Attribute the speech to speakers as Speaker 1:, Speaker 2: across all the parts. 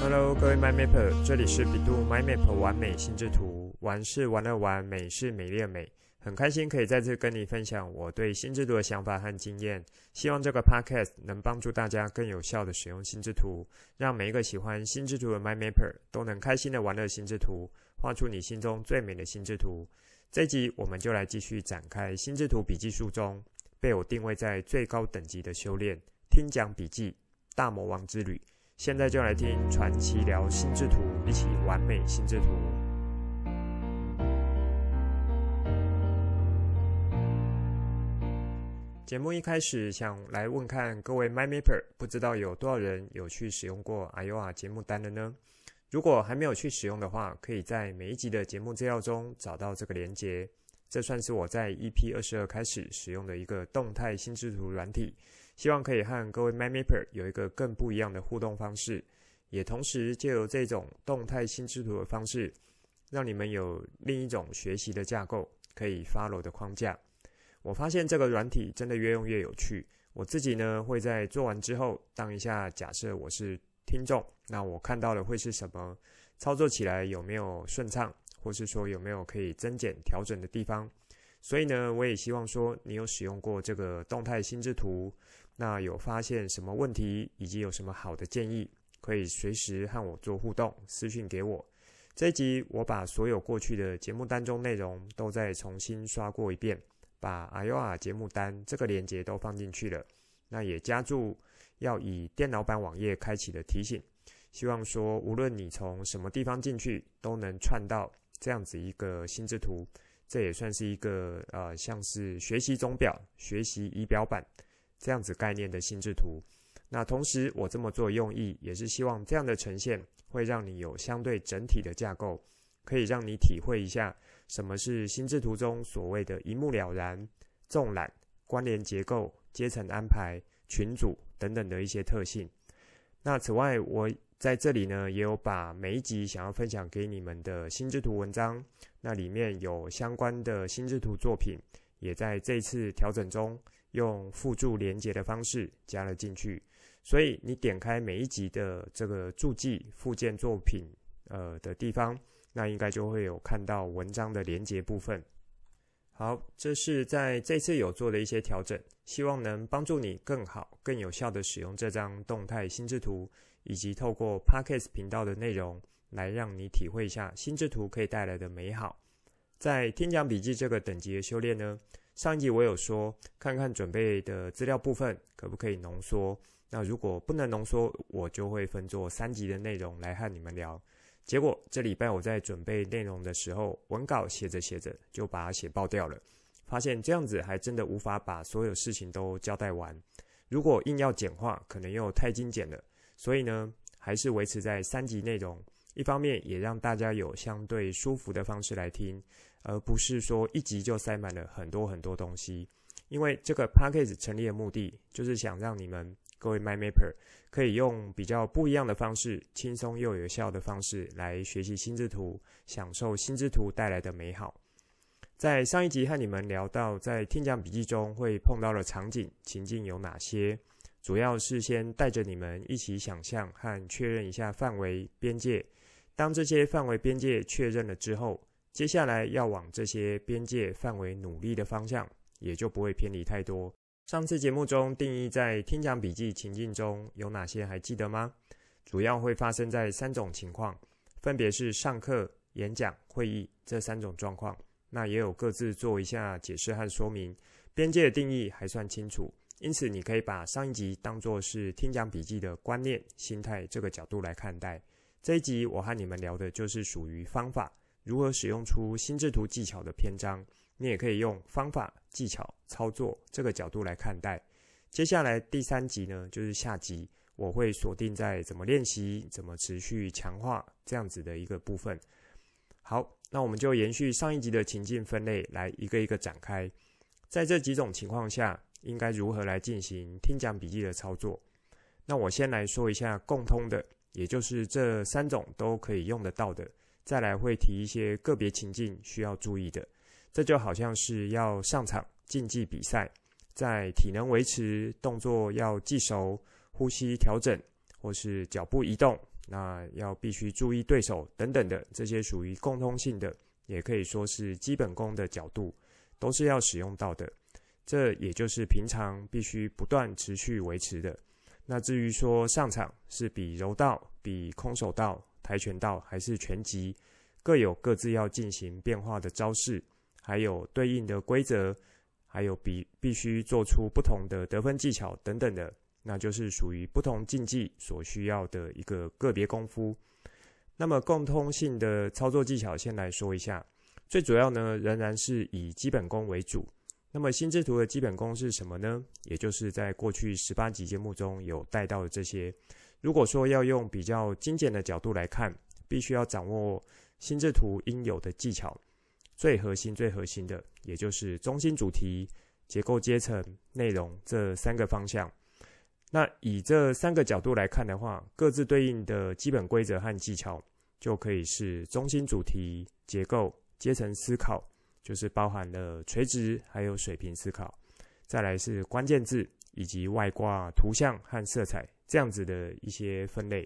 Speaker 1: Hello，各位 MyMapper，这里是百度 MyMapper 完美心智图，玩是玩乐玩，美是美丽的美。很开心可以再次跟你分享我对心智图的想法和经验，希望这个 podcast 能帮助大家更有效地使用心智图，让每一个喜欢心智图的 MyMapper 都能开心地玩乐心智图，画出你心中最美的心智图。这集我们就来继续展开心智图笔记术中被我定位在最高等级的修炼——听讲笔记大魔王之旅。现在就来听传奇聊心智图，一起完美心智图。节目一开始，想来问看各位 MyMapper，不知道有多少人有去使用过 IOR 节目单的呢？如果还没有去使用的话，可以在每一集的节目资料中找到这个连接。这算是我在 EP 二十二开始使用的一个动态心智图软体，希望可以和各位 MyMapper 有一个更不一样的互动方式，也同时借由这种动态心智图的方式，让你们有另一种学习的架构可以 follow 的框架。我发现这个软体真的越用越有趣。我自己呢，会在做完之后当一下假设我是听众，那我看到的会是什么？操作起来有没有顺畅，或是说有没有可以增减调整的地方？所以呢，我也希望说你有使用过这个动态心智图，那有发现什么问题，以及有什么好的建议，可以随时和我做互动，私讯给我。这一集我把所有过去的节目当中内容都再重新刷过一遍。把 AYOA 节目单这个连接都放进去了，那也加注要以电脑版网页开启的提醒，希望说无论你从什么地方进去，都能串到这样子一个心智图，这也算是一个呃像是学习钟表、学习仪表板这样子概念的心智图。那同时我这么做用意也是希望这样的呈现会让你有相对整体的架构，可以让你体会一下。什么是心智图中所谓的一目了然、纵览、关联结构、阶层安排、群组等等的一些特性？那此外，我在这里呢也有把每一集想要分享给你们的心智图文章，那里面有相关的心智图作品，也在这次调整中用附注连接的方式加了进去。所以你点开每一集的这个注记附件作品呃的地方。那应该就会有看到文章的连接部分。好，这是在这次有做的一些调整，希望能帮助你更好、更有效地使用这张动态心智图，以及透过 Podcast 频道的内容来让你体会一下心智图可以带来的美好。在听讲笔记这个等级的修炼呢，上一集我有说，看看准备的资料部分可不可以浓缩。那如果不能浓缩，我就会分做三集的内容来和你们聊。结果这礼拜我在准备内容的时候，文稿写着写着就把它写爆掉了。发现这样子还真的无法把所有事情都交代完。如果硬要简化，可能又太精简了。所以呢，还是维持在三集内容。一方面也让大家有相对舒服的方式来听，而不是说一集就塞满了很多很多东西。因为这个 Podcast 成立的目的，就是想让你们。各位 MyMapper 可以用比较不一样的方式，轻松又有效的方式来学习心智图，享受心智图带来的美好。在上一集和你们聊到，在听讲笔记中会碰到的场景情境有哪些？主要是先带着你们一起想象和确认一下范围边界。当这些范围边界确认了之后，接下来要往这些边界范围努力的方向，也就不会偏离太多。上次节目中定义在听讲笔记情境中有哪些还记得吗？主要会发生在三种情况，分别是上课、演讲、会议这三种状况。那也有各自做一下解释和说明。边界的定义还算清楚，因此你可以把上一集当作是听讲笔记的观念、心态这个角度来看待。这一集我和你们聊的就是属于方法，如何使用出心智图技巧的篇章。你也可以用方法、技巧、操作这个角度来看待。接下来第三集呢，就是下集，我会锁定在怎么练习、怎么持续强化这样子的一个部分。好，那我们就延续上一集的情境分类，来一个一个展开。在这几种情况下，应该如何来进行听讲笔记的操作？那我先来说一下共通的，也就是这三种都可以用得到的。再来会提一些个别情境需要注意的。这就好像是要上场竞技比赛，在体能维持、动作要记熟、呼吸调整或是脚步移动那要必须注意对手等等的这些属于共通性的，也可以说是基本功的角度，都是要使用到的。这也就是平常必须不断持续维持的。那至于说上场是比柔道、比空手道、跆拳道还是拳击，各有各自要进行变化的招式，还有对应的规则，还有必必须做出不同的得分技巧等等的，那就是属于不同竞技所需要的一个个别功夫。那么共通性的操作技巧，先来说一下，最主要呢仍然是以基本功为主。那么心智图的基本功是什么呢？也就是在过去十八集节目中有带到的这些。如果说要用比较精简的角度来看，必须要掌握心智图应有的技巧，最核心、最核心的，也就是中心主题、结构阶层、内容这三个方向。那以这三个角度来看的话，各自对应的基本规则和技巧，就可以是中心主题、结构、阶层思考。就是包含了垂直还有水平思考，再来是关键字以及外挂图像和色彩这样子的一些分类。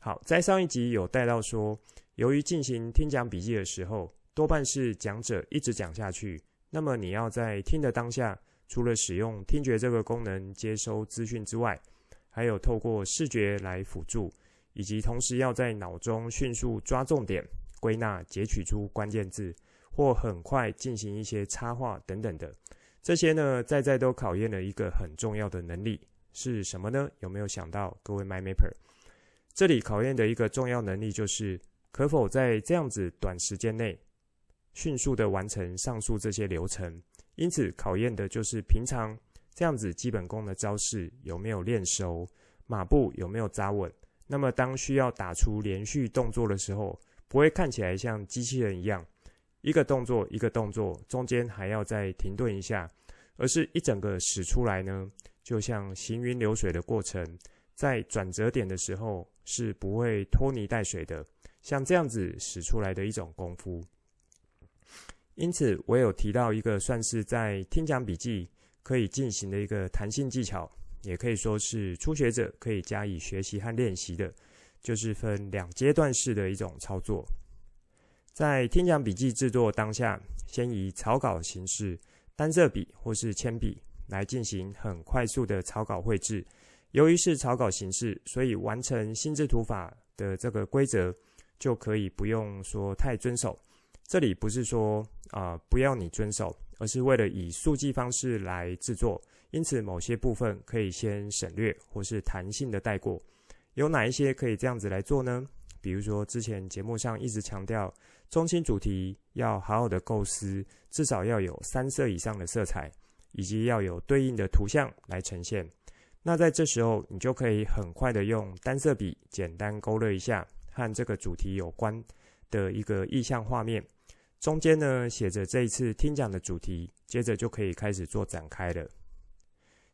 Speaker 1: 好，在上一集有带到说，由于进行听讲笔记的时候，多半是讲者一直讲下去，那么你要在听的当下，除了使用听觉这个功能接收资讯之外，还有透过视觉来辅助，以及同时要在脑中迅速抓重点、归纳、截取出关键字。或很快进行一些插画等等的，这些呢，在在都考验了一个很重要的能力，是什么呢？有没有想到，各位 MyMapper？这里考验的一个重要能力就是，可否在这样子短时间内，迅速的完成上述这些流程。因此，考验的就是平常这样子基本功的招式有没有练熟，马步有没有扎稳。那么，当需要打出连续动作的时候，不会看起来像机器人一样。一个动作一个动作，中间还要再停顿一下，而是一整个使出来呢，就像行云流水的过程，在转折点的时候是不会拖泥带水的，像这样子使出来的一种功夫。因此，我有提到一个算是在听讲笔记可以进行的一个弹性技巧，也可以说是初学者可以加以学习和练习的，就是分两阶段式的一种操作。在听讲笔记制作当下，先以草稿形式，单色笔或是铅笔来进行很快速的草稿绘制。由于是草稿形式，所以完成心智图法的这个规则就可以不用说太遵守。这里不是说啊、不要你遵守，而是为了以速记方式来制作，因此某些部分可以先省略或是弹性的带过。有哪一些可以这样子来做呢？比如说之前节目上一直强调。中心主题要好好的构思，至少要有三色以上的色彩，以及要有对应的图像来呈现。那在这时候，你就可以很快的用单色笔简单勾勒一下和这个主题有关的一个意象画面，中间呢写着这一次听讲的主题，接着就可以开始做展开了。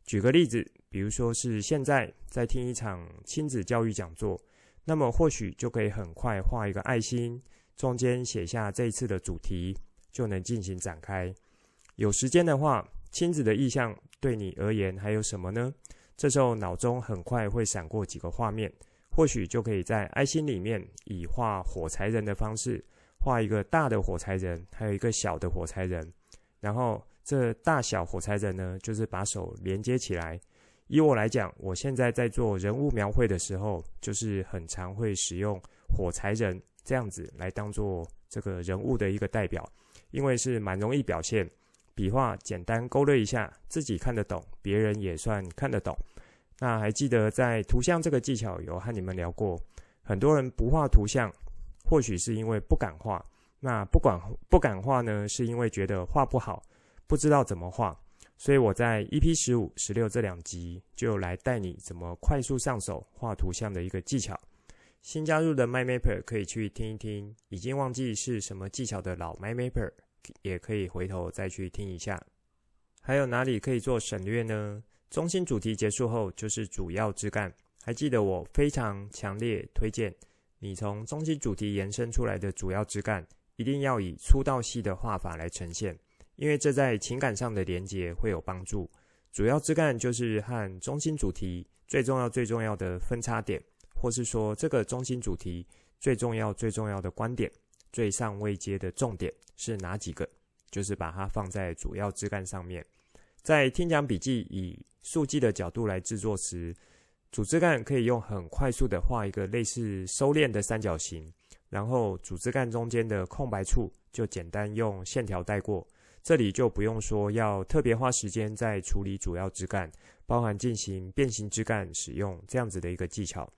Speaker 1: 举个例子，比如说是现在在听一场亲子教育讲座，那么或许就可以很快画一个爱心。中间写下这一次的主题，就能进行展开。有时间的话，亲子的意象对你而言还有什么呢？这时候脑中很快会闪过几个画面，或许就可以在爱心里面以画火柴人的方式画一个大的火柴人，还有一个小的火柴人。然后这大小火柴人呢，就是把手连接起来。以我来讲，我现在在做人物描绘的时候，就是很常会使用火柴人。这样子来当做这个人物的一个代表，因为是蛮容易表现，笔画简单勾勒一下，自己看得懂，别人也算看得懂。那还记得在图像这个技巧有和你们聊过，很多人不画图像，或许是因为不敢画。那不管不敢画呢，是因为觉得画不好，不知道怎么画。所以我在 EP 十五、十六这两集就来带你怎么快速上手画图像的一个技巧。新加入的 MyMapper 可以去听一听，已经忘记是什么技巧的老 MyMapper 也可以回头再去听一下。还有哪里可以做省略呢？中心主题结束后就是主要枝干。还记得我非常强烈推荐你从中心主题延伸出来的主要枝干，一定要以粗到细的画法来呈现，因为这在情感上的连结会有帮助。主要枝干就是和中心主题最重要最重要的分叉点。或是说这个中心主题最重要、最重要的观点、最上位阶的重点是哪几个？就是把它放在主要枝干上面。在听讲笔记以速记的角度来制作时，主枝干可以用很快速的画一个类似收敛的三角形，然后主枝干中间的空白处就简单用线条带过。这里就不用说要特别花时间在处理主要枝干，包含进行变形枝干使用这样子的一个技巧。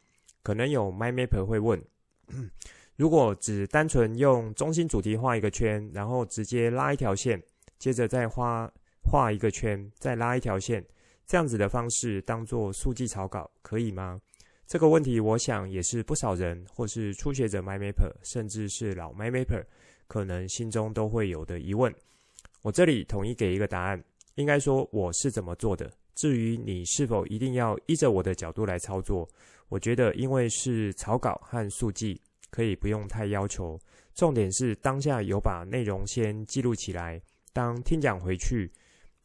Speaker 1: 可能有 MyMapper 会问，如果只单纯用中心主题画一个圈，然后直接拉一条线，接着再画画一个圈，再拉一条线，这样子的方式当做速记草稿可以吗？这个问题我想也是不少人或是初学者 MyMapper，甚至是老 MyMapper，可能心中都会有的疑问。我这里统一给一个答案，应该说我是怎么做的。至于你是否一定要依着我的角度来操作，我觉得因为是草稿和速记，可以不用太要求。重点是当下有把内容先记录起来，当听讲回去，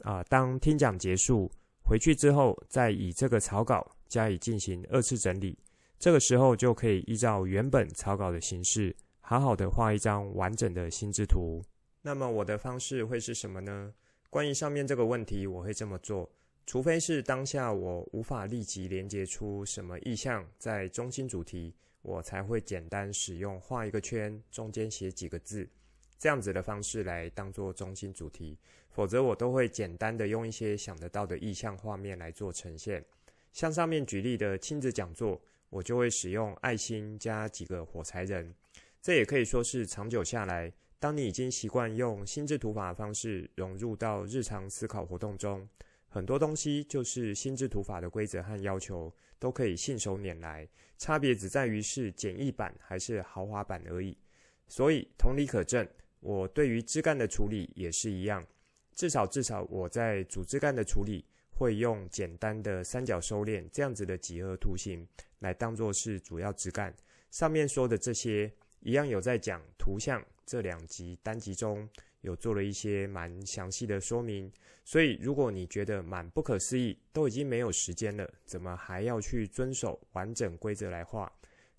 Speaker 1: 啊、当听讲结束回去之后，再以这个草稿加以进行二次整理，这个时候就可以依照原本草稿的形式，好好的画一张完整的心智图。那么我的方式会是什么呢？关于上面这个问题，我会这么做：除非是当下我无法立即连接出什么意象在中心主题，我才会简单使用画一个圈，中间写几个字，这样子的方式来当做中心主题。否则我都会简单的用一些想得到的意象画面来做呈现。像上面举例的亲子讲座，我就会使用爱心加几个火柴人，这也可以说是长久下来。当你已经习惯用心智图法的方式融入到日常思考活动中，很多东西就是心智图法的规则和要求都可以信手拈来，差别只在于是简易版还是豪华版而已。所以同理可证，我对于枝干的处理也是一样，至少至少我在主枝干的处理会用简单的三角收敛这样子的几何图形来当做是主要枝干。上面说的这些一样有在讲图像。这两集单集中有做了一些蛮详细的说明，所以如果你觉得蛮不可思议，都已经没有时间了，怎么还要去遵守完整规则来画？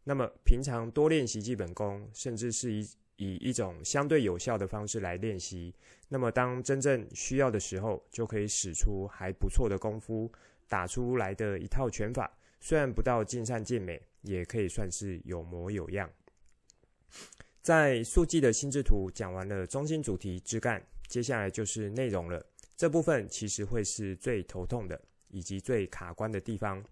Speaker 1: 那么平常多练习基本功，甚至是以以一种相对有效的方式来练习，那么当真正需要的时候，就可以使出还不错的功夫，打出来的一套拳法，虽然不到尽善尽美，也可以算是有模有样。在速记的心智图讲完了中心主题枝干，接下来就是内容了。这部分其实会是最头痛的，以及最卡关的地方。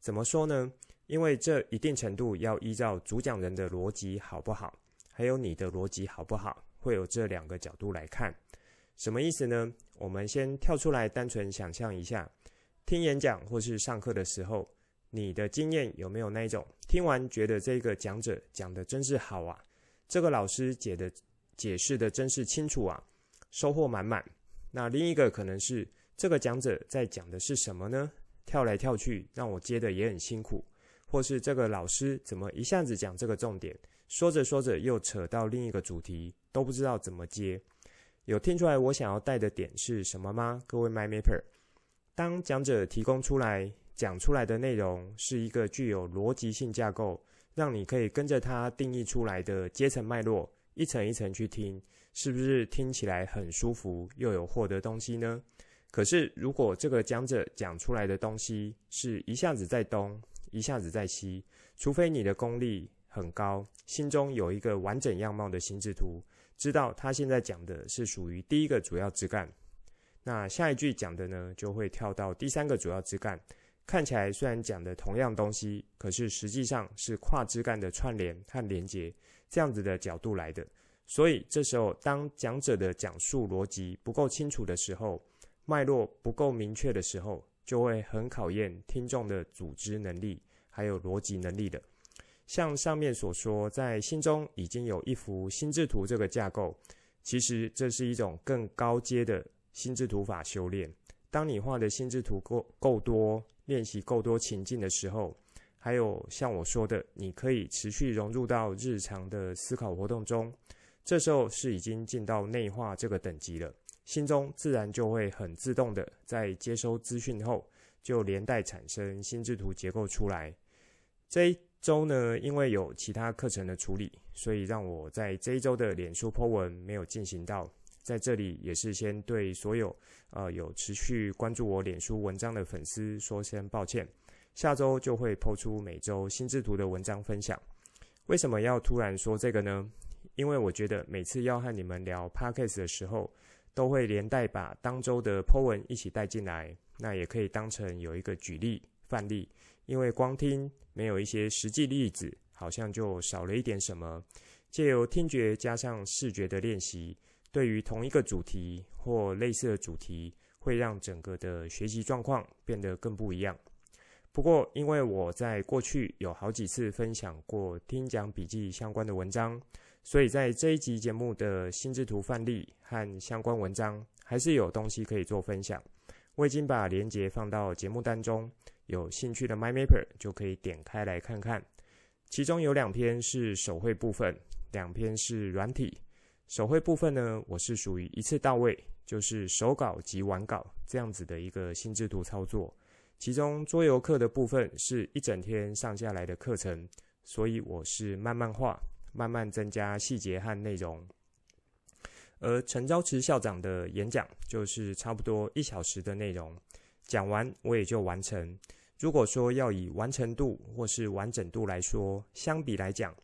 Speaker 1: 怎么说呢？因为这一定程度要依照主讲人的逻辑好不好，还有你的逻辑好不好，会有这两个角度来看。什么意思呢？我们先跳出来，单纯想象一下，听演讲或是上课的时候，你的经验有没有那一种听完觉得这个讲者讲的真是好啊？这个老师解的解释的真是清楚啊，收获满满。那另一个可能是这个讲者在讲的是什么呢？跳来跳去，让我接的也很辛苦。或是这个老师怎么一下子讲这个重点，说着说着又扯到另一个主题，都不知道怎么接。有听出来我想要带的点是什么吗？各位 MyMapper，当讲者提供出来讲出来的内容是一个具有逻辑性架构。让你可以跟着他定义出来的阶层脉络，一层一层去听，是不是听起来很舒服，又有获得东西呢？可是，如果这个讲者讲出来的东西是一下子在东，一下子在西，除非你的功力很高，心中有一个完整样貌的心智图，知道他现在讲的是属于第一个主要枝干，那下一句讲的呢，就会跳到第三个主要枝干。看起来虽然讲的同样东西，可是实际上是跨枝干的串联和连接这样子的角度来的。所以这时候，当讲者的讲述逻辑不够清楚的时候，脉络不够明确的时候，就会很考验听众的组织能力还有逻辑能力的。像上面所说，在心中已经有一幅心智图这个架构，其实这是一种更高阶的心智图法修炼。当你画的心智图够够多。练习够多情境的时候，还有像我说的，你可以持续融入到日常的思考活动中。这时候是已经进到内化这个等级了，心中自然就会很自动的在接收资讯后，就连带产生心智图结构出来。这一周呢，因为有其他课程的处理，所以让我在这一周的脸书 po 文没有进行到。在这里也是先对所有呃有持续关注我脸书文章的粉丝说声抱歉。下周就会抛出每周心智图的文章分享。为什么要突然说这个呢？因为我觉得每次要和你们聊 Podcast 的时候，都会连带把当周的 po 文一起带进来，那也可以当成有一个举例范例。因为光听没有一些实际例子，好像就少了一点什么。借由听觉加上视觉的练习，对于同一个主题或类似的主题，会让整个的学习状况变得更不一样。不过，因为我在过去有好几次分享过听讲笔记相关的文章，所以在这一集节目的心智图范例和相关文章，还是有东西可以做分享。我已经把连接放到节目当中，有兴趣的 MyMapper 就可以点开来看看。其中有两篇是手绘部分，两篇是软体。手绘部分呢，我是属于一次到位，就是手稿及完稿这样子的一个心智图操作。其中桌游课的部分是一整天上下来的课程，所以我是慢慢画，慢慢增加细节和内容。而陈昭慈校长的演讲就是差不多一小时的内容，讲完我也就完成。如果说要以完成度或是完整度来说，相比来讲，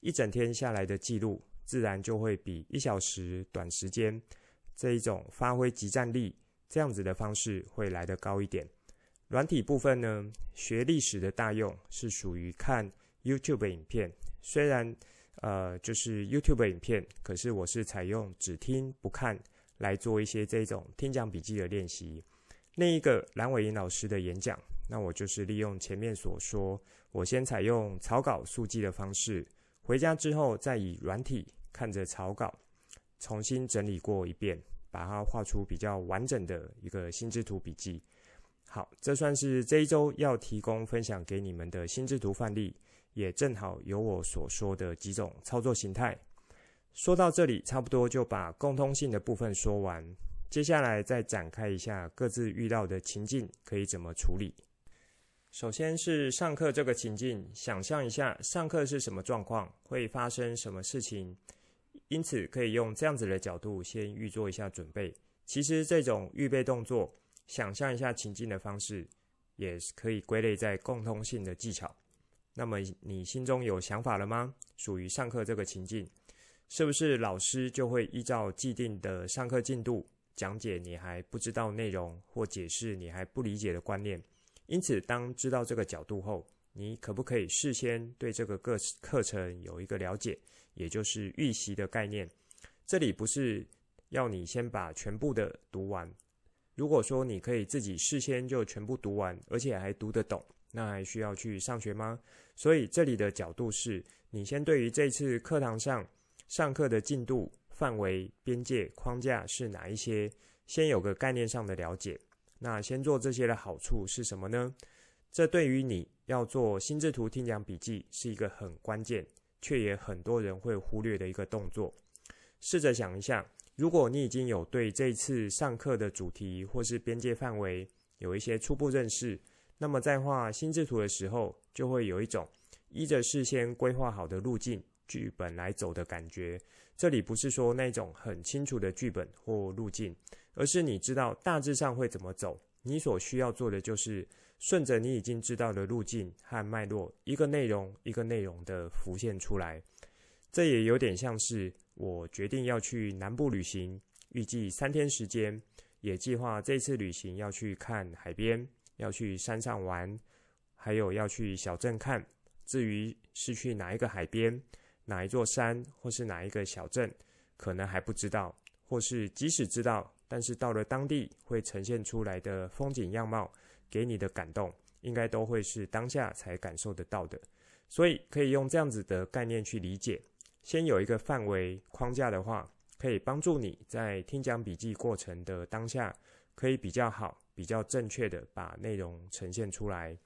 Speaker 1: 一整天下来的记录自然就会比一小时短时间这一种发挥即战力这样子的方式会来得高一点。软体部分呢，学历史的大用是属于看 YouTube 影片，虽然呃就是 YouTube 影片，可是我是采用只听不看来做一些这种听讲笔记的练习。另一个蓝伟莹老师的演讲，那我就是利用前面所说，我先采用草稿速记的方式，回家之后再以软体看着草稿重新整理过一遍，把它画出比较完整的一个心智图笔记。好，这算是这一周要提供分享给你们的心智图范例，也正好有我所说的几种操作形态。说到这里，差不多就把共通性的部分说完，接下来再展开一下各自遇到的情境可以怎么处理。首先是上课这个情境，想象一下上课是什么状况，会发生什么事情，因此可以用这样子的角度先预做一下准备。其实这种预备动作。想象一下情境的方式，也是可以归类在共通性的技巧。那么你心中有想法了吗？属于上课这个情境，是不是老师就会依照既定的上课进度讲解你还不知道内容，或解释你还不理解的观念？因此，当知道这个角度后，你可不可以事先对这个课课程有一个了解，也就是预习的概念？这里不是要你先把全部的读完。如果说你可以自己事先就全部读完，而且还读得懂，那还需要去上学吗？所以这里的角度是，你先对于这次课堂上上课的进度、范围、边界、框架是哪一些，先有个概念上的了解。那先做这些的好处是什么呢？这对于你要做心智图听讲笔记是一个很关键，却也很多人会忽略的一个动作。试着想一下。如果你已经有对这次上课的主题或是边界范围有一些初步认识，那么在画心智图的时候，就会有一种依着事先规划好的路径剧本来走的感觉。这里不是说那种很清楚的剧本或路径，而是你知道大致上会怎么走。你所需要做的就是顺着你已经知道的路径和脉络，一个内容一个内容的浮现出来。这也有点像是。我决定要去南部旅行，预计三天时间，也计划这次旅行要去看海边，要去山上玩，还有要去小镇看。至于是去哪一个海边、哪一座山，或是哪一个小镇，可能还不知道，或是即使知道，但是到了当地会呈现出来的风景样貌，给你的感动，应该都会是当下才感受得到的。所以可以用这样子的概念去理解。先有一个范围框架的话，可以帮助你在听讲笔记过程的当下，可以比较好、比较正确的把内容呈现出来。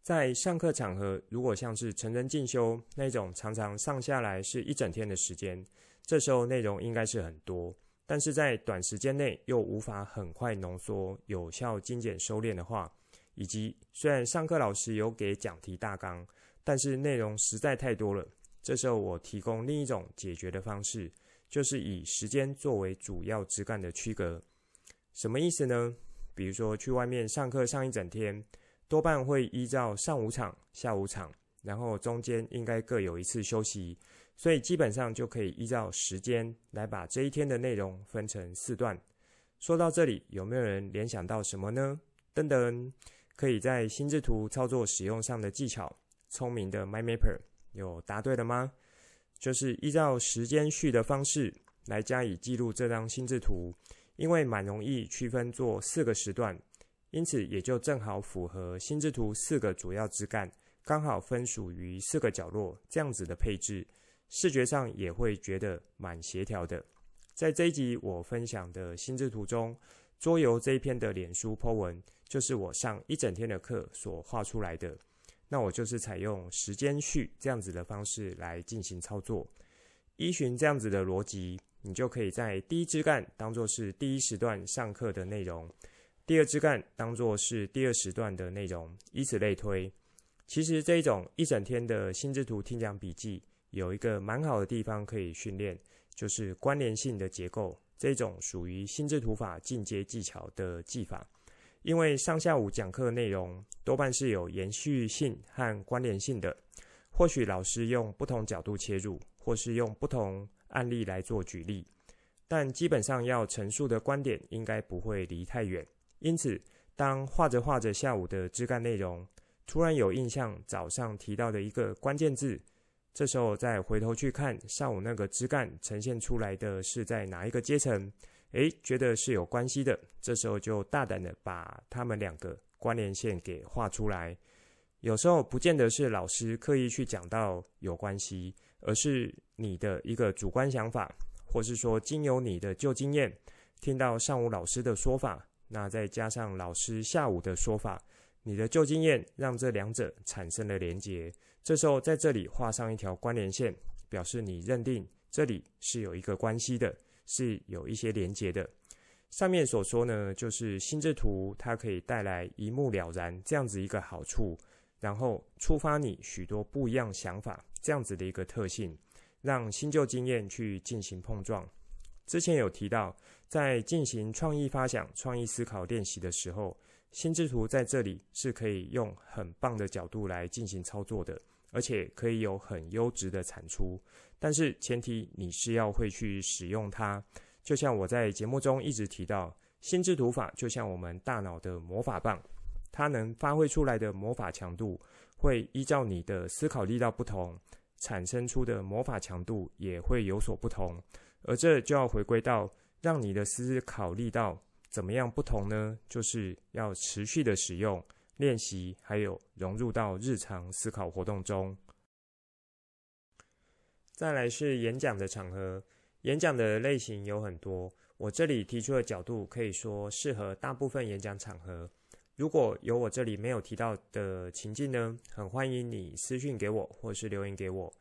Speaker 1: 在上课场合，如果像是成人进修那种，常常上下来是一整天的时间，这时候内容应该是很多，但是在短时间内又无法很快浓缩、有效精简收敛的话，以及虽然上课老师有给讲题大纲。但是内容实在太多了。这时候我提供另一种解决的方式，就是以时间作为主要枝干的区隔。什么意思呢？比如说去外面上课上一整天，多半会依照上午场、下午场，然后中间应该各有一次休息，所以基本上就可以依照时间来把这一天的内容分成四段。说到这里，有没有人联想到什么呢？噔噔，可以在心智图操作使用上的技巧，聪明的 MyMapper 有答对了吗？就是依照时间序的方式来加以记录这张心智图，因为蛮容易区分做四个时段，因此也就正好符合心智图四个主要枝干，刚好分属于四个角落这样子的配置，视觉上也会觉得蛮协调的。在这一集我分享的心智图中，桌游这一篇的脸书 po 文，就是我上一整天的课所画出来的。那我就是采用时间序这样子的方式来进行操作。依循这样子的逻辑，你就可以在第一枝干当做是第一时段上课的内容，第二枝干当做是第二时段的内容，以此类推。其实这一种一整天的心智图听讲笔记，有一个蛮好的地方可以训练。就是关联性的结构，这种属于心智图法进阶技巧的技法。因为上下午讲课内容多半是有延续性和关联性的，或许老师用不同角度切入，或是用不同案例来做举例，但基本上要陈述的观点应该不会离太远。因此，当画着画着下午的枝干内容，突然有印象早上提到的一个关键字。这时候再回头去看上午那个枝干呈现出来的是在哪一个阶层？诶，觉得是有关系的。这时候就大胆的把他们两个关联线给画出来。有时候不见得是老师刻意去讲到有关系，而是你的一个主观想法，或是说经由你的旧经验，听到上午老师的说法，那再加上老师下午的说法，你的旧经验让这两者产生了连结。这时候在这里画上一条关联线，表示你认定这里是有一个关系的，是有一些连接的。上面所说呢，就是心智图它可以带来一目了然这样子一个好处，然后触发你许多不一样想法这样子的一个特性，让新旧经验去进行碰撞。之前有提到，在进行创意发想、创意思考练习的时候，心智图在这里是可以用很棒的角度来进行操作的。而且可以有很优质的产出，但是前提你是要会去使用它。就像我在节目中一直提到，心智图法就像我们大脑的魔法棒，它能发挥出来的魔法强度，会依照你的思考力道不同，产生出的魔法强度也会有所不同。而这就要回归到让你的思考力道怎么样不同呢？就是要持续的使用。练习还有融入到日常思考活动中。再来是演讲的场合，演讲的类型有很多，我这里提出的角度可以说适合大部分演讲场合。如果有我这里没有提到的情境呢，很欢迎你私讯给我或是留言给我。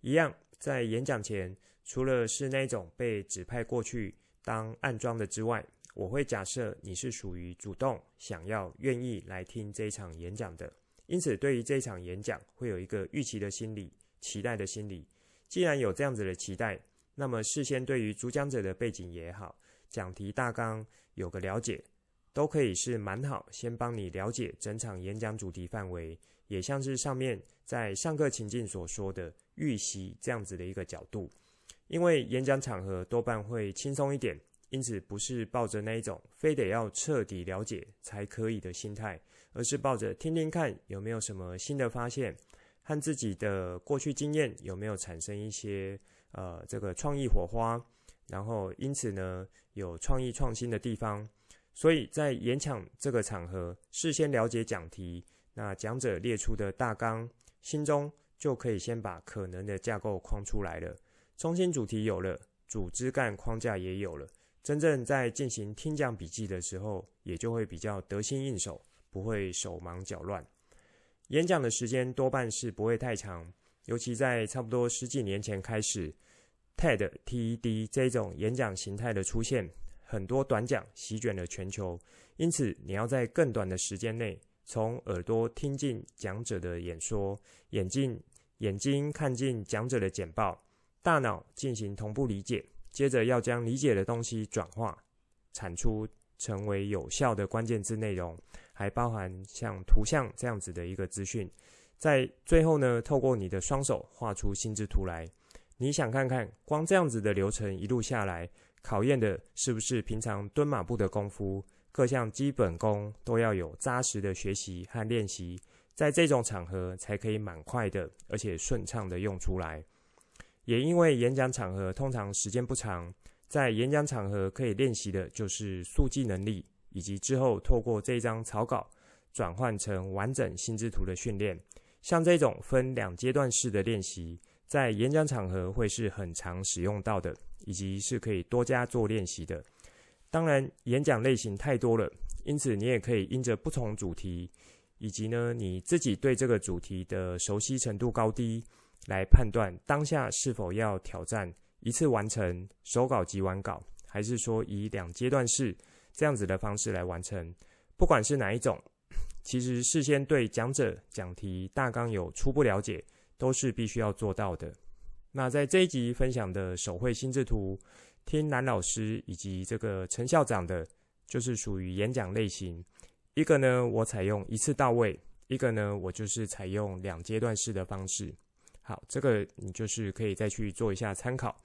Speaker 1: 一样，在演讲前，除了是那种被指派过去当暗桩的之外。我会假设你是属于主动想要、愿意来听这一场演讲的，因此对于这一场演讲会有一个预期的心理、期待的心理。既然有这样子的期待，那么事先对于主讲者的背景也好、讲题大纲有个了解，都可以是蛮好，先帮你了解整场演讲主题范围，也像是上面在上课情境所说的预习这样子的一个角度。因为演讲场合多半会轻松一点。因此，不是抱着那一种非得要彻底了解才可以的心态，而是抱着听听看有没有什么新的发现，和自己的过去经验有没有产生一些呃这个创意火花，然后因此呢有创意创新的地方。所以在演讲这个场合，事先了解讲题，那讲者列出的大纲，心中就可以先把可能的架构框出来了，中心主题有了，主枝干框架也有了。真正在进行听讲笔记的时候，也就会比较得心应手，不会手忙脚乱。演讲的时间多半是不会太长，尤其在差不多十几年前开始，TED、TED 这种演讲形态的出现，很多短讲席卷了全球，因此你要在更短的时间内从耳朵听进讲者的演说，眼睛眼睛看进讲者的简报，大脑进行同步理解，接着要将理解的东西转化产出成为有效的关键字内容，还包含像图像这样子的一个资讯。在最后呢，透过你的双手画出心智图来。你想看看，光这样子的流程一路下来，考验的是不是平常蹲马步的功夫？各项基本功都要有扎实的学习和练习，在这种场合才可以蛮快的，而且顺畅的用出来。也因为演讲场合通常时间不长，在演讲场合可以练习的就是速记能力，以及之后透过这张草稿转换成完整心智图的训练。像这种分两阶段式的练习，在演讲场合会是很常使用到的，以及是可以多加做练习的。当然，演讲类型太多了，因此你也可以因着不同主题，以及呢你自己对这个主题的熟悉程度高低，来判断当下是否要挑战一次完成手稿及完稿，还是说以两阶段式这样子的方式来完成。不管是哪一种。其实事先对讲者讲题大纲有初步了解，都是必须要做到的。那在这一集分享的手绘心智图，听蓝老师以及这个陈校长的，就是属于演讲类型。一个呢，我采用一次到位；一个呢，我就是采用两阶段式的方式。好，这个你就是可以再去做一下参考。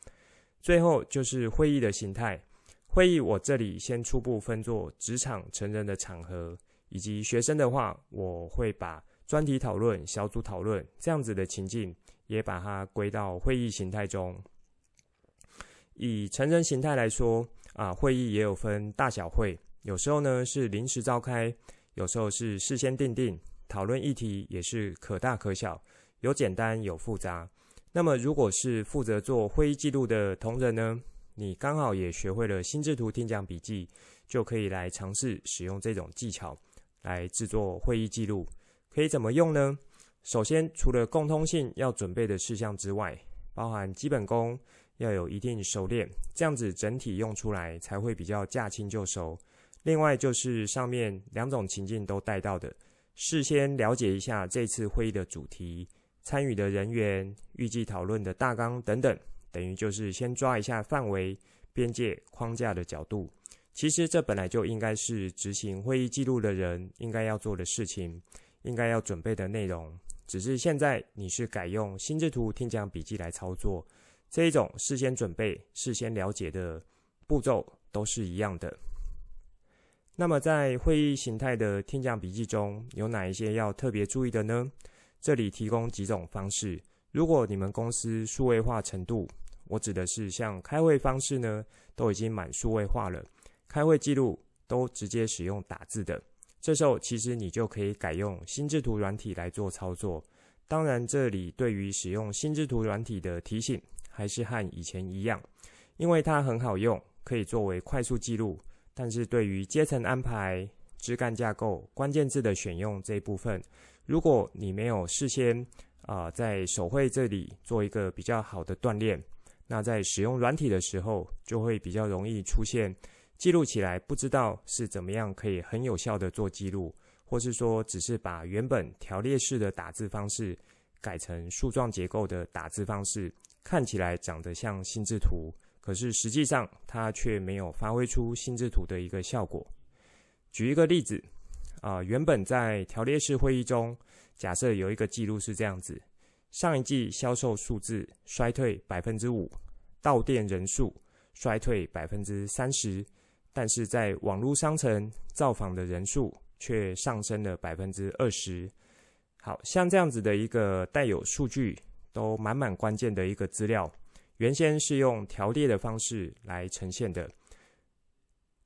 Speaker 1: 最后就是会议的形态，会议我这里先初步分作职场、成人的场合。以及学生的话，我会把专题讨论、小组讨论这样子的情境，也把它归到会议形态中。以成人形态来说，啊，会议也有分大小会，有时候呢是临时召开，有时候是事先定定，讨论议题也是可大可小，有简单有复杂。那么，如果是负责做会议记录的同仁呢，你刚好也学会了心智图听讲笔记，就可以来尝试使用这种技巧。来制作会议记录，可以怎么用呢？首先，除了共通性要准备的事项之外，包含基本功要有一定熟练，这样子整体用出来才会比较驾轻就熟。另外，就是上面两种情境都带到的，事先了解一下这次会议的主题、参与的人员、预计讨论的大纲等等，等于就是先抓一下范围、边界、框架的角度。其实这本来就应该是执行会议记录的人应该要做的事情，应该要准备的内容。只是现在你是改用心智图听讲笔记来操作，这一种事先准备、事先了解的步骤都是一样的。那么在会议形态的听讲笔记中，有哪一些要特别注意的呢？这里提供几种方式。如果你们公司数位化程度，我指的是像开会方式呢，都已经满数位化了。开会记录都直接使用打字的，这时候其实你就可以改用心智图软体来做操作。当然，这里对于使用心智图软体的提醒还是和以前一样，因为它很好用，可以作为快速记录。但是对于阶层安排、枝干架构、关键字的选用这一部分，如果你没有事先啊、在手绘这里做一个比较好的锻炼，那在使用软体的时候就会比较容易出现。记录起来不知道是怎么样可以很有效的做记录，或是说只是把原本条列式的打字方式改成树状结构的打字方式，看起来长得像心智图，可是实际上它却没有发挥出心智图的一个效果。举一个例子，啊、原本在条列式会议中，假设有一个记录是这样子：上一季销售数字衰退百分之五，到店人数衰退百分之三十。但是在网络商城造访的人数却上升了百分之二十。好像这样子的一个带有数据都满满关键的一个资料，原先是用条列的方式来呈现的，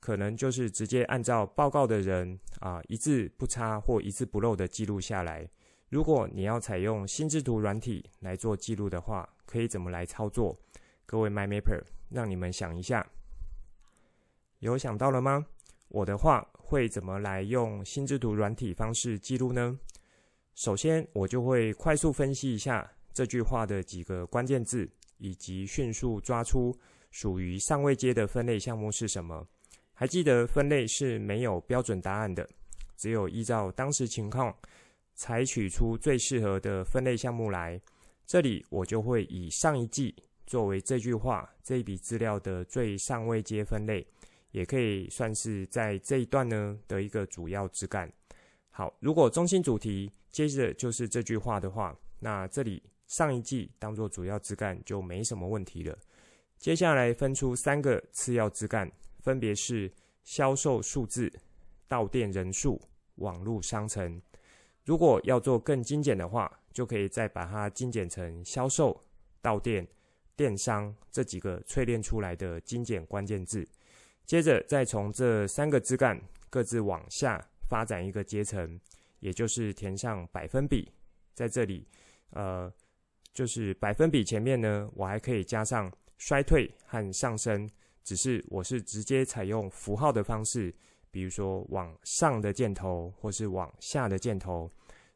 Speaker 1: 可能就是直接按照报告的人啊一字不差或一字不漏的记录下来。如果你要采用心智图软体来做记录的话，可以怎么来操作？各位 MyMapper，让你们想一下。有想到了吗？我的话会怎么来用心智图软体方式记录呢？首先，我就会快速分析一下这句话的几个关键字，以及迅速抓出属于上位阶的分类项目是什么。还记得分类是没有标准答案的，只有依照当时情况，采取出最适合的分类项目来。这里我就会以上一季作为这句话这一笔资料的最上位阶分类，也可以算是在这一段呢的一个主要枝干。好，如果中心主题接着就是这句话的话，那这里上一季当做主要枝干就没什么问题了。接下来分出三个次要枝干，分别是销售数字、到店人数、网络商城。如果要做更精简的话，就可以再把它精简成销售、到店、电商这几个淬炼出来的精简关键字。接着再从这三个枝干各自往下发展一个阶层，也就是填上百分比。在这里，呃，就是百分比前面呢，我还可以加上衰退和上升，只是我是直接采用符号的方式，比如说往上的箭头或是往下的箭头。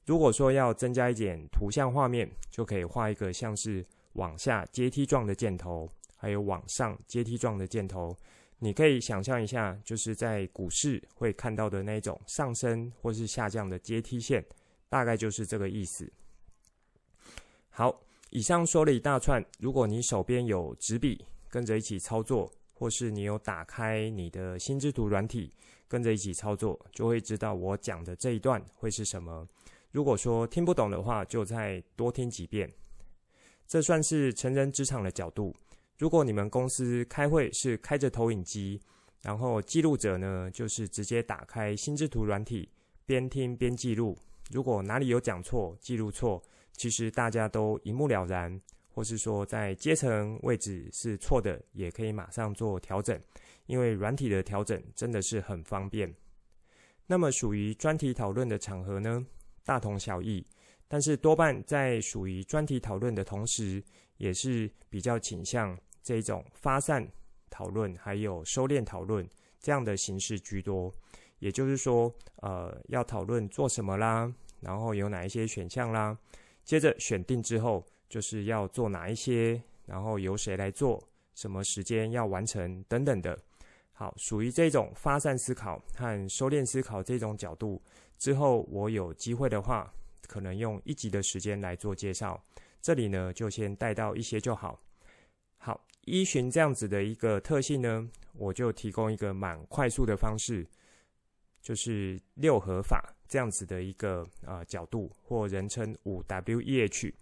Speaker 1: 如果说要增加一点图像画面，就可以画一个像是往下阶梯状的箭头，还有往上阶梯状的箭头。你可以想象一下，就是在股市会看到的那种上升或是下降的阶梯线，大概就是这个意思。好，以上说了一大串，如果你手边有纸笔跟着一起操作，或是你有打开你的心智图软体跟着一起操作，就会知道我讲的这一段会是什么。如果说听不懂的话，就再多听几遍。这算是成人职场的角度。如果你们公司开会是开着投影机，然后记录者呢，就是直接打开心智图软体，边听边记录。如果哪里有讲错、记录错，其实大家都一目了然，或是说在阶层位置是错的，也可以马上做调整。因为软体的调整真的是很方便。那么属于专题讨论的场合呢？大同小异，但是多半在属于专题讨论的同时，也是比较倾向这种发散讨论，还有收敛讨论这样的形式居多。也就是说，呃，要讨论做什么啦，然后有哪一些选项啦，接着选定之后，就是要做哪一些，然后由谁来做，什么时间要完成等等的。好，属于这种发散思考和收敛思考这种角度。之后我有机会的话，可能用一集的时间来做介绍。这里呢，就先带到一些就好。好，依循这样子的一个特性呢，我就提供一个蛮快速的方式，就是六合法这样子的一个、呃、角度，或人称五 W E H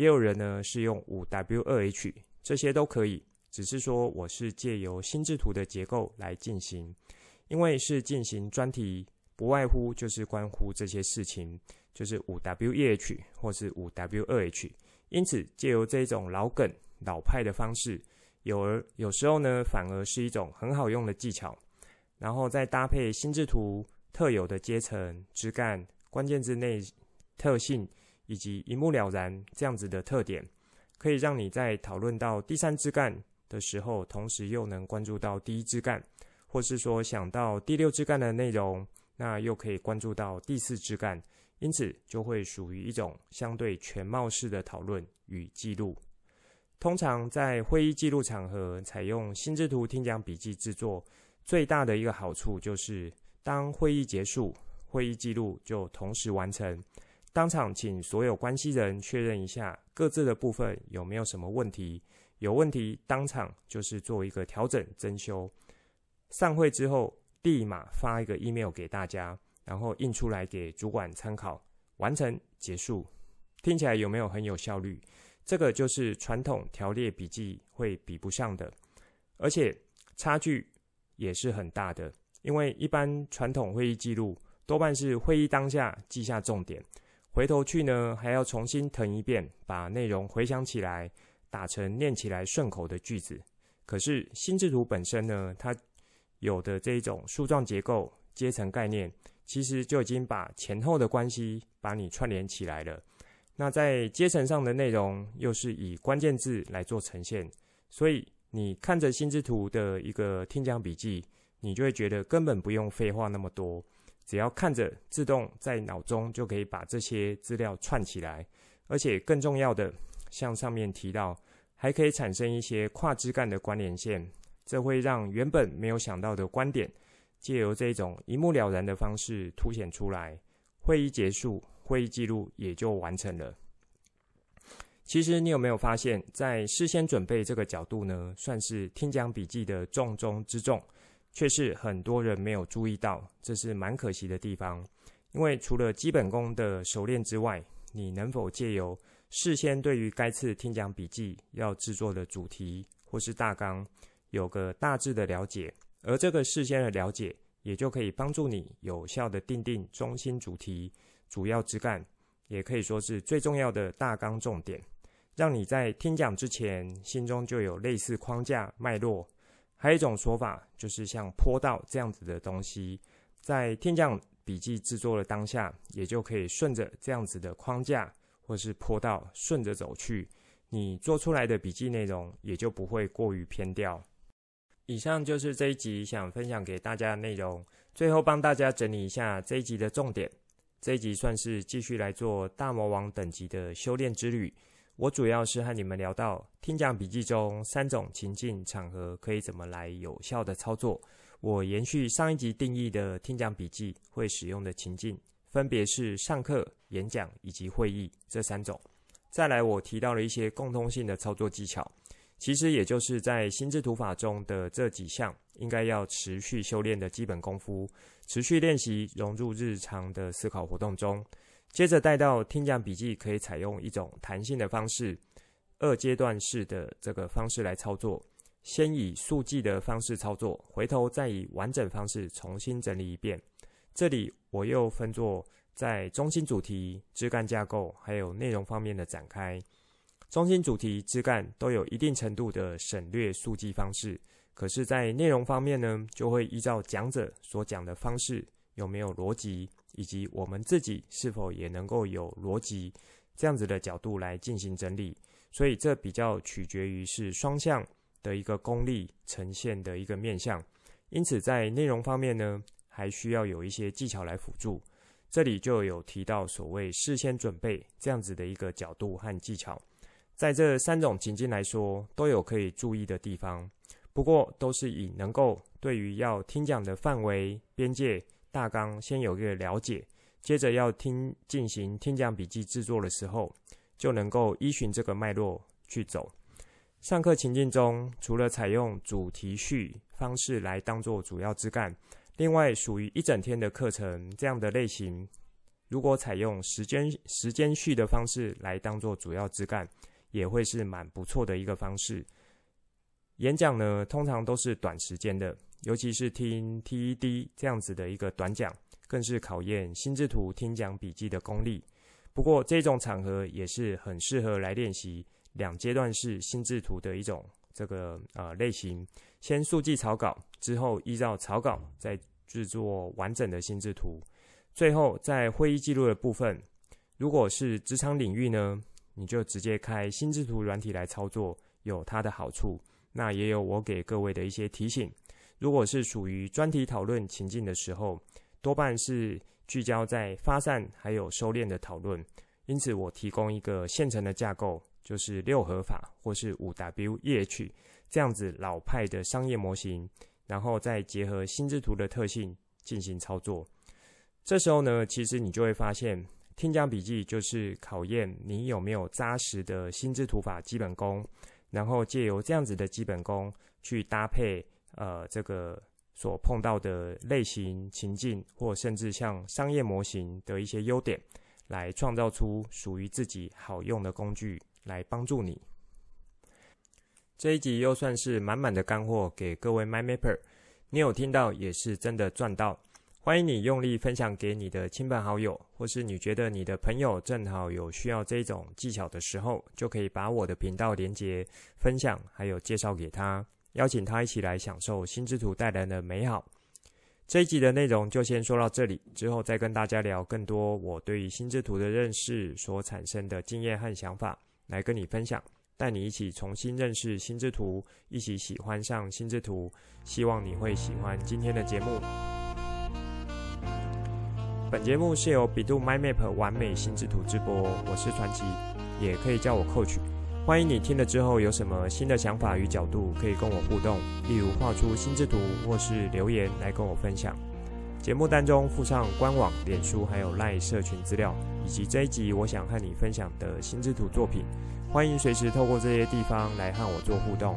Speaker 1: 也有人呢是用五 W 二 H，这些都可以。只是说我是借由心智图的结构来进行，因为是进行专题。不外乎就是关乎这些事情，就是五 W 一 H 或是五 W 二 H，因此借由这种老梗老派的方式，有而有时候呢，反而是一种很好用的技巧。然后再搭配心智图特有的阶层、枝干、关键字内特性以及一目了然这样子的特点，可以让你在讨论到第三枝干的时候，同时又能关注到第一枝干，或是说想到第六枝干的内容。那又可以关注到第四枝干，因此就会属于一种相对全貌式的讨论与记录。通常在会议记录场合采用心智图听讲笔记制作，最大的一个好处就是，当会议结束，会议记录就同时完成。当场请所有关系人确认一下各自的部分有没有什么问题，有问题当场就是做一个调整增修。散会之后。立马发一个 email 给大家，然后印出来给主管参考，完成结束。听起来有没有很有效率？这个就是传统条列笔记会比不上的，而且差距也是很大的。因为一般传统会议记录多半是会议当下记下重点，回头去呢还要重新謄一遍，把内容回想起来，打成念起来顺口的句子。可是心智图本身呢，它有的这一种树状结构、阶层概念，其实就已经把前后的关系把你串联起来了。那在阶层上的内容，又是以关键字来做呈现，所以你看着心智图的一个听讲笔记，你就会觉得根本不用废话那么多，只要看着，自动在脑中就可以把这些资料串起来。而且更重要的，像上面提到，还可以产生一些跨枝干的关联线。这会让原本没有想到的观点，借由这种一目了然的方式凸显出来，会议结束，会议记录也就完成了。其实你有没有发现，在事先准备这个角度呢，算是听讲笔记的重中之重，却是很多人没有注意到，这是蛮可惜的地方。因为除了基本功的熟练之外，你能否借由事先对于该次听讲笔记要制作的主题或是大纲，有个大致的了解，而这个事先的了解，也就可以帮助你有效的定定中心主题、主要枝干，也可以说是最重要的大纲重点，让你在听讲之前心中就有类似框架脉络。还有一种说法，就是像坡道这样子的东西，在天降笔记制作的当下，也就可以顺着这样子的框架或是坡道顺着走去，你做出来的笔记内容也就不会过于偏掉。以上就是这一集想分享给大家的内容，最后帮大家整理一下这一集的重点。这一集算是继续来做大魔王等级的修炼之旅。我主要是和你们聊到听讲笔记中三种情境场合可以怎么来有效的操作。我延续上一集定义的听讲笔记会使用的情境，分别是上课、演讲以及会议这三种。再来，我提到了一些共通性的操作技巧，其实也就是在心智图法中的这几项，应该要持续修炼的基本功夫，持续练习融入日常的思考活动中。接着带到听讲笔记，可以采用一种弹性的方式，二阶段式的这个方式来操作。先以速记的方式操作，回头再以完整方式重新整理一遍。这里我又分作在中心主题、枝干架构还有内容方面的展开。中心主题、枝干都有一定程度的省略速记方式，可是，在内容方面呢，就会依照讲者所讲的方式有没有逻辑，以及我们自己是否也能够有逻辑这样子的角度来进行整理。所以这比较取决于是双向。的一个功力呈现的一个面向，因此在内容方面呢，还需要有一些技巧来辅助。这里就有提到所谓事先准备这样子的一个角度和技巧，在这三种情境来说，都有可以注意的地方。不过都是以能够对于要听讲的范围、边界、大纲先有一个了解，接着要听进行听讲笔记制作的时候，就能够依循这个脉络去走。上课情境中，除了采用主题序方式来当做主要枝干，另外属于一整天的课程这样的类型，如果采用时间时间序的方式来当做主要枝干，也会是蛮不错的一个方式。演讲呢，通常都是短时间的，尤其是听 TED 这样子的一个短讲，更是考验心智图听讲笔记的功力。不过这种场合也是很适合来练习。两阶段式心智图的一种这个呃类型，先速记草稿，之后依照草稿再制作完整的心智图。最后在会议记录的部分，如果是职场领域呢，你就直接开心智图软体来操作，有它的好处。那也有我给各位的一些提醒。如果是属于专题讨论情境的时候，多半是聚焦在发散还有收敛的讨论，因此我提供一个现成的架构。就是六合法或是五 W E H 这样子老派的商业模型，然后再结合心智图的特性进行操作。这时候呢，其实你就会发现，听讲笔记就是考验你有没有扎实的心智图法基本功，然后借由这样子的基本功去搭配呃这个所碰到的类型情境，或甚至像商业模型的一些优点，来创造出属于自己好用的工具。来帮助你。这一集又算是满满的干货给各位 MindMapper，你有听到也是真的赚到。欢迎你用力分享给你的亲朋好友，或是你觉得你的朋友正好有需要这种技巧的时候，就可以把我的频道连接分享，还有介绍给他，邀请他一起来享受心之图带来的美好。这一集的内容就先说到这里，之后再跟大家聊更多我对于心之图的认识所产生的经验和想法。来跟你分享，带你一起重新认识心之图，一起喜欢上心之图。希望你会喜欢今天的节目。本节目是由百度 MindMap 玩美心智图直播，我是传奇，也可以叫我 Coach。欢迎你听了之后有什么新的想法与角度，可以跟我互动，例如画出心智图或是留言来跟我分享。节目单中附上官网、脸书还有赖社群资料，以及这一集我想和你分享的心智图作品。欢迎随时透过这些地方来和我做互动。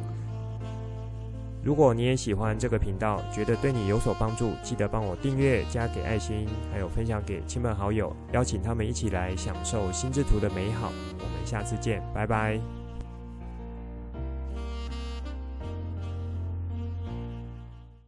Speaker 1: 如果你也喜欢这个频道，觉得对你有所帮助，记得帮我订阅、加给爱心，还有分享给亲朋好友，邀请他们一起来享受心智图的美好。我们下次见，拜拜。